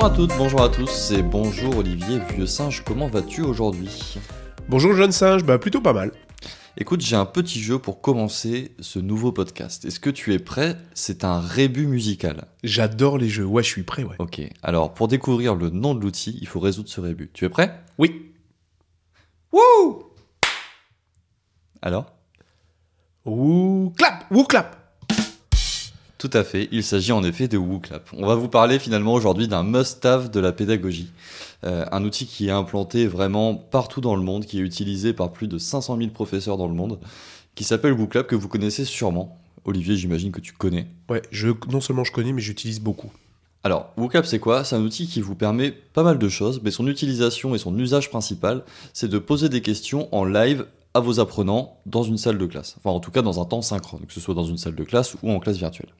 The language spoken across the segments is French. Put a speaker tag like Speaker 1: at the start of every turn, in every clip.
Speaker 1: Bonjour à toutes, bonjour à tous et bonjour Olivier Vieux Singe, comment vas-tu aujourd'hui?
Speaker 2: Bonjour jeune singe, bah plutôt pas mal.
Speaker 1: Écoute, j'ai un petit jeu pour commencer ce nouveau podcast. Est-ce que tu es prêt? C'est un rébut musical.
Speaker 2: J'adore les jeux, ouais je suis prêt, ouais.
Speaker 1: Ok, alors pour découvrir le nom de l'outil, il faut résoudre ce rébut. Tu es prêt?
Speaker 2: Oui.
Speaker 1: Wouh Alors?
Speaker 2: Ouh, clap, ouh, clap.
Speaker 1: Tout à fait, il s'agit en effet de WooClap. On va vous parler finalement aujourd'hui d'un must-have de la pédagogie. Euh, un outil qui est implanté vraiment partout dans le monde, qui est utilisé par plus de 500 000 professeurs dans le monde, qui s'appelle WooClap, que vous connaissez sûrement. Olivier, j'imagine que tu connais.
Speaker 2: Ouais, je, non seulement je connais, mais j'utilise beaucoup.
Speaker 1: Alors, WooClap, c'est quoi? C'est un outil qui vous permet pas mal de choses, mais son utilisation et son usage principal, c'est de poser des questions en live à vos apprenants dans une salle de classe. Enfin, en tout cas, dans un temps synchrone, que ce soit dans une salle de classe ou en classe virtuelle.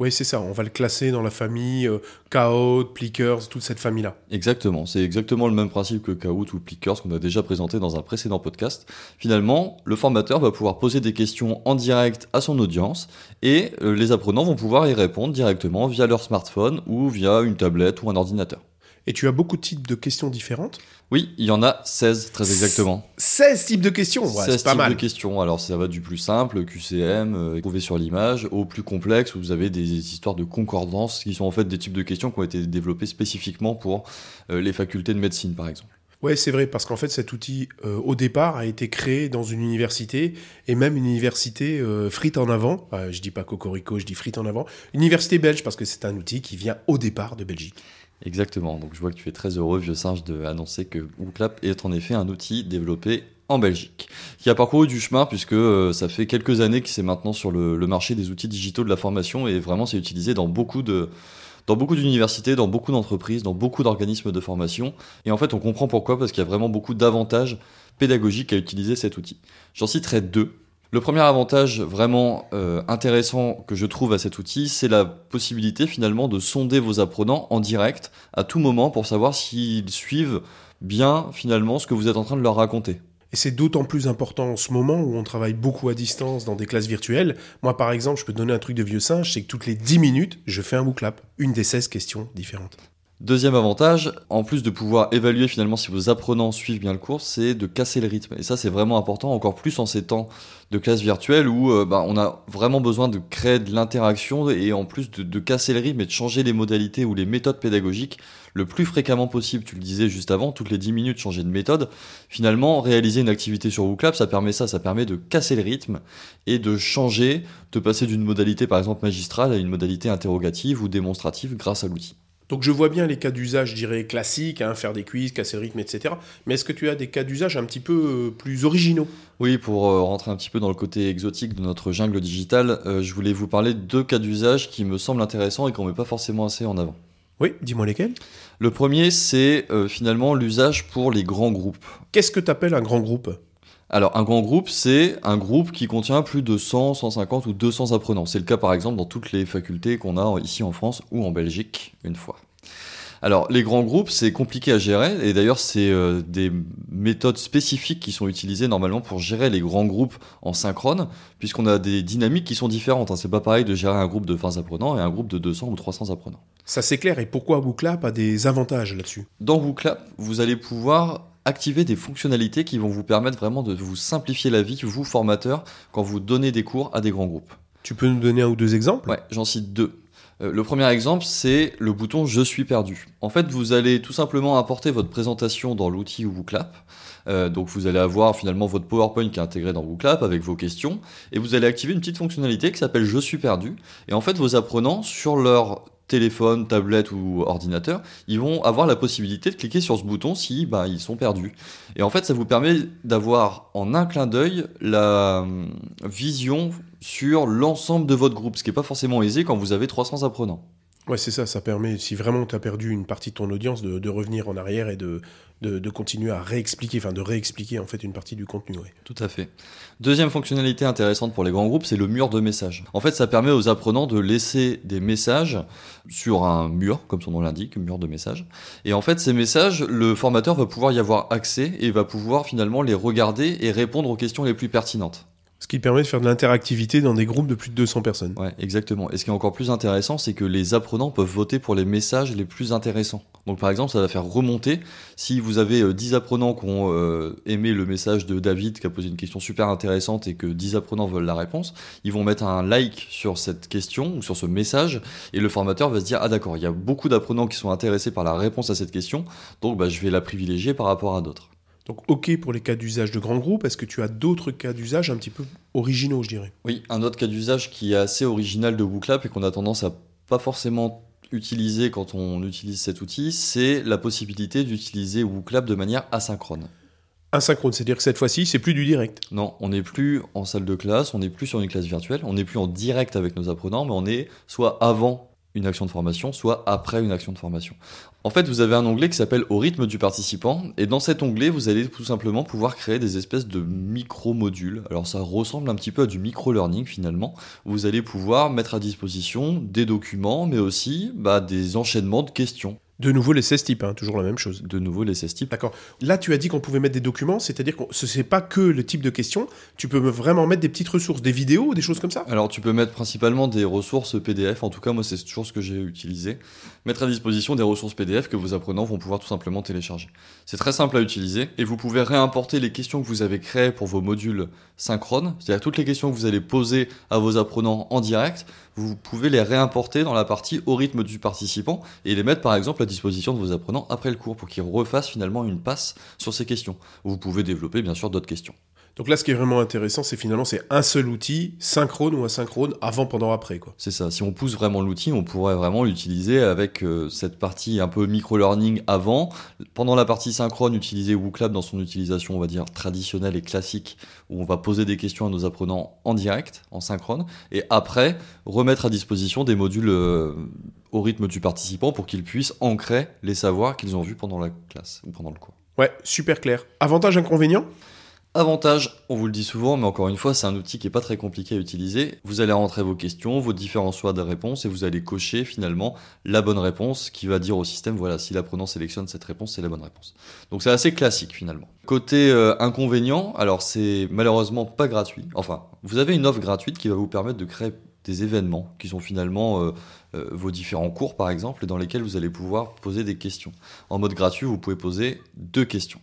Speaker 2: Oui, c'est ça, on va le classer dans la famille euh, Kahoot, Plickers, toute cette famille-là.
Speaker 1: Exactement, c'est exactement le même principe que Kahoot ou Plickers qu'on a déjà présenté dans un précédent podcast. Finalement, le formateur va pouvoir poser des questions en direct à son audience et euh, les apprenants vont pouvoir y répondre directement via leur smartphone ou via une tablette ou un ordinateur.
Speaker 2: Et tu as beaucoup de types de questions différentes
Speaker 1: Oui, il y en a 16 très exactement.
Speaker 2: 16 types de questions, ouais,
Speaker 1: 16
Speaker 2: c'est pas
Speaker 1: types
Speaker 2: mal.
Speaker 1: de questions. Alors ça va du plus simple, QCM, euh, trouvé sur l'image, au plus complexe où vous avez des histoires de concordance qui sont en fait des types de questions qui ont été développés spécifiquement pour euh, les facultés de médecine par exemple.
Speaker 2: Ouais, c'est vrai, parce qu'en fait, cet outil, euh, au départ, a été créé dans une université, et même une université euh, frite en avant. Euh, je dis pas cocorico, je dis frite en avant. Université belge, parce que c'est un outil qui vient au départ de Belgique.
Speaker 1: Exactement, donc je vois que tu es très heureux, vieux singe, d'annoncer que WooClap est en effet un outil développé en Belgique, qui a parcouru du chemin puisque euh, ça fait quelques années que c'est maintenant sur le, le marché des outils digitaux de la formation et vraiment c'est utilisé dans beaucoup de dans beaucoup d'universités, dans beaucoup d'entreprises, dans beaucoup d'organismes de formation. Et en fait, on comprend pourquoi, parce qu'il y a vraiment beaucoup d'avantages pédagogiques à utiliser cet outil. J'en citerai deux. Le premier avantage vraiment euh, intéressant que je trouve à cet outil, c'est la possibilité finalement de sonder vos apprenants en direct à tout moment pour savoir s'ils suivent bien finalement ce que vous êtes en train de leur raconter.
Speaker 2: Et c'est d'autant plus important en ce moment où on travaille beaucoup à distance dans des classes virtuelles. Moi, par exemple, je peux donner un truc de vieux singe, c'est que toutes les 10 minutes, je fais un WooClap, une des 16 questions différentes.
Speaker 1: Deuxième avantage, en plus de pouvoir évaluer finalement si vos apprenants suivent bien le cours, c'est de casser le rythme. Et ça, c'est vraiment important, encore plus en ces temps de classe virtuelle où euh, bah, on a vraiment besoin de créer de l'interaction et en plus de, casser le rythme et de changer les modalités ou les méthodes pédagogiques le plus fréquemment possible. Tu le disais juste avant, toutes les 10 minutes changer de méthode. Finalement, réaliser une activité sur WooClap, ça permet ça, ça permet de casser le rythme et de changer, de passer d'une modalité par exemple magistrale à une modalité interrogative ou démonstrative grâce à l'outil.
Speaker 2: Donc je vois bien les cas d'usage, je dirais, classiques, hein, faire des quiz, casser le rythme, etc. Mais est-ce que tu as des cas d'usage un petit peu euh, plus originaux?
Speaker 1: Oui, pour euh, rentrer un petit peu dans le côté exotique de notre jungle digitale, euh, je voulais vous parler de deux cas d'usage qui me semblent intéressants et qu'on met pas forcément assez en avant.
Speaker 2: Oui, dis-moi lesquels.
Speaker 1: Le premier, c'est euh, finalement l'usage pour les grands groupes.
Speaker 2: Qu'est-ce que tu appelles un grand groupe?
Speaker 1: Alors, un grand groupe, c'est un groupe qui contient plus de 100, 150 ou 200 apprenants. C'est le cas, par exemple, dans toutes les facultés qu'on a ici en France ou en Belgique, une fois. Alors, les grands groupes, c'est compliqué à gérer, et d'ailleurs, c'est euh, des méthodes spécifiques qui sont utilisées normalement pour gérer les grands groupes en synchrone, puisqu'on a des dynamiques qui sont différentes. Hein. C'est pas pareil de gérer un groupe de 20 apprenants et un groupe de 200 ou 300 apprenants.
Speaker 2: Ça, c'est clair. Et pourquoi WooClap a des avantages là-dessus?
Speaker 1: Dans WooClap, vous allez pouvoir activer des fonctionnalités qui vont vous permettre vraiment de vous simplifier la vie, vous formateurs, quand vous donnez des cours à des grands groupes.
Speaker 2: Tu peux nous donner un ou deux exemples?
Speaker 1: Ouais, j'en cite deux. Euh, le premier exemple, c'est le bouton Je suis perdu. En fait, vous allez tout simplement importer votre présentation dans l'outil WooClap. Euh, donc vous allez avoir finalement votre PowerPoint qui est intégré dans WooClap avec vos questions et vous allez activer une petite fonctionnalité qui s'appelle Je suis perdu. Et en fait, vos apprenants sur leur téléphone, tablette ou ordinateur, ils vont avoir la possibilité de cliquer sur ce bouton si bah, ils sont perdus. Et en fait, ça vous permet d'avoir en un clin d'œil la hum, vision sur l'ensemble de votre groupe, ce qui n'est pas forcément aisé quand vous avez 300 apprenants.
Speaker 2: Ouais, c'est ça, ça permet, si vraiment tu as perdu une partie de ton audience, de, revenir en arrière et de, continuer à réexpliquer, enfin de réexpliquer en fait une partie du contenu.
Speaker 1: Tout à fait. Deuxième fonctionnalité intéressante pour les grands groupes, c'est le mur de messages. En fait, ça permet aux apprenants de laisser des messages sur un mur, comme son nom l'indique, mur de messages. Et en fait, ces messages, le formateur va pouvoir y avoir accès et va pouvoir finalement les regarder et répondre aux questions les plus pertinentes.
Speaker 2: Ce qui permet de faire de l'interactivité dans des groupes de plus de 200 personnes.
Speaker 1: Ouais, exactement. Et ce qui est encore plus intéressant, c'est que les apprenants peuvent voter pour les messages les plus intéressants. Donc par exemple, ça va faire remonter, si vous avez 10 euh, apprenants qui ont euh, aimé le message de David qui a posé une question super intéressante et que 10 apprenants veulent la réponse, ils vont mettre un like sur cette question ou sur ce message et le formateur va se dire, ah d'accord, il y a beaucoup d'apprenants qui sont intéressés par la réponse à cette question, donc bah, je vais la privilégier par rapport à d'autres.
Speaker 2: Donc OK pour les cas d'usage de grands groupes, est-ce que tu as d'autres cas d'usage un petit peu originaux, je dirais?
Speaker 1: Oui, un autre cas d'usage qui est assez original de WooClap et qu'on a tendance à pas forcément utiliser quand on utilise cet outil, c'est la possibilité d'utiliser WooClap de manière asynchrone.
Speaker 2: Asynchrone, c'est-à-dire que cette fois-ci, c'est plus du direct.
Speaker 1: Non, on n'est plus en salle de classe, on n'est plus sur une classe virtuelle, on n'est plus en direct avec nos apprenants, mais on est soit avant une action de formation, soit après une action de formation. En fait, vous avez un onglet qui s'appelle Au rythme du participant, et dans cet onglet, vous allez tout simplement pouvoir créer des espèces de micro-modules. Alors ça ressemble un petit peu à du micro-learning finalement. Vous allez pouvoir mettre à disposition des documents, mais aussi bah, des enchaînements de questions.
Speaker 2: De nouveau les 16 types, hein, toujours la même chose.
Speaker 1: De nouveau les 16 types.
Speaker 2: D'accord. Là, tu as dit qu'on pouvait mettre des documents, c'est-à-dire que ce n'est pas que le type de question, tu peux vraiment mettre des petites ressources, des vidéos des choses comme ça?
Speaker 1: Alors, tu peux mettre principalement des ressources PDF, en tout cas, moi, c'est toujours ce que j'ai utilisé. Mettre à disposition des ressources PDF que vos apprenants vont pouvoir tout simplement télécharger. C'est très simple à utiliser et vous pouvez réimporter les questions que vous avez créées pour vos modules synchrones, c'est-à-dire toutes les questions que vous allez poser à vos apprenants en direct, vous pouvez les réimporter dans la partie au rythme du participant et les mettre par exemple à disposition de vos apprenants après le cours pour qu'ils refassent finalement une passe sur ces questions. Vous pouvez développer bien sûr d'autres questions.
Speaker 2: Donc là, ce qui est vraiment intéressant, c'est finalement c'est un seul outil, synchrone ou asynchrone, avant, pendant, après. quoi.
Speaker 1: C'est ça. Si on pousse vraiment l'outil, on pourrait vraiment l'utiliser avec euh, cette partie un peu micro-learning avant. Pendant la partie synchrone, utiliser WooClap dans son utilisation, on va dire, traditionnelle et classique, où on va poser des questions à nos apprenants en direct, en synchrone. Et après, remettre à disposition des modules euh, au rythme du participant pour qu'ils puissent ancrer les savoirs qu'ils ont vus pendant la classe ou pendant le cours.
Speaker 2: Ouais, super clair. Avantage, inconvénient?
Speaker 1: Avantage, on vous le dit souvent, mais encore une fois, c'est un outil qui est pas très compliqué à utiliser. Vous allez rentrer vos questions, vos différents choix de réponses, et vous allez cocher finalement la bonne réponse qui va dire au système, voilà, si l'apprenant sélectionne cette réponse, c'est la bonne réponse. Donc c'est assez classique finalement. Côté euh, inconvénient, alors c'est malheureusement pas gratuit. Enfin, vous avez une offre gratuite qui va vous permettre de créer des événements qui sont finalement euh, euh, vos différents cours par exemple, dans lesquels vous allez pouvoir poser des questions. En mode gratuit, vous pouvez poser deux questions.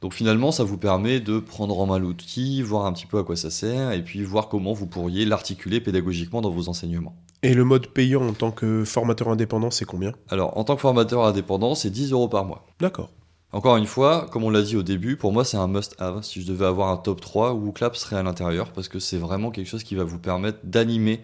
Speaker 1: Donc finalement, ça vous permet de prendre en main l'outil, voir un petit peu à quoi ça sert, et puis voir comment vous pourriez l'articuler pédagogiquement dans vos enseignements.
Speaker 2: Et le mode payant en tant que formateur indépendant, c'est combien?
Speaker 1: Alors, en tant que formateur indépendant, c'est 10 euros par mois.
Speaker 2: D'accord.
Speaker 1: Encore une fois, comme on l'a dit au début, pour moi c'est un must-have. Si je devais avoir un top 3, WooClap serait à l'intérieur parce que c'est vraiment quelque chose qui va vous permettre d'animer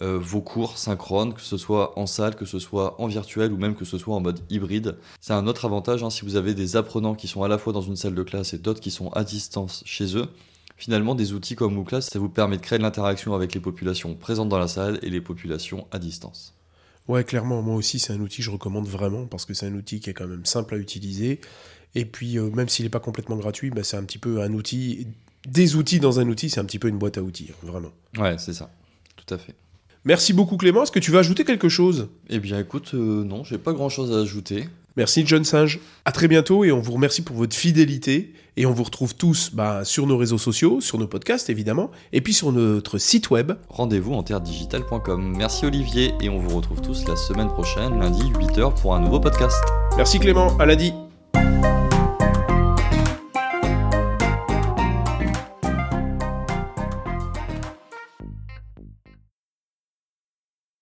Speaker 1: euh, vos cours synchrones, que ce soit en salle, que ce soit en virtuel ou même que ce soit en mode hybride. C'est un autre avantage hein, si vous avez des apprenants qui sont à la fois dans une salle de classe et d'autres qui sont à distance chez eux. Finalement, des outils comme MOOClass, ça vous permet de créer de l'interaction avec les populations présentes dans la salle et les populations à distance.
Speaker 2: Ouais, clairement, moi aussi, c'est un outil que je recommande vraiment parce que c'est un outil qui est quand même simple à utiliser. Et puis, euh, même s'il n'est pas complètement gratuit, bah, c'est un petit peu un outil. Des outils dans un outil, c'est un petit peu une boîte à outils, vraiment.
Speaker 1: Ouais, c'est ça. Tout à fait.
Speaker 2: Merci beaucoup Clément. Est-ce que tu veux ajouter quelque chose?
Speaker 1: Eh bien écoute, euh, non, j'ai pas grand-chose à ajouter.
Speaker 2: Merci John Singe. À très bientôt et on vous remercie pour votre fidélité. Et on vous retrouve tous bah, sur nos réseaux sociaux, sur nos podcasts évidemment, et puis sur notre site web.
Speaker 1: Rendez-vous en terredigital.com. Merci Olivier et on vous retrouve tous la semaine prochaine, lundi 8h pour un nouveau podcast.
Speaker 2: Merci Clément, à lundi.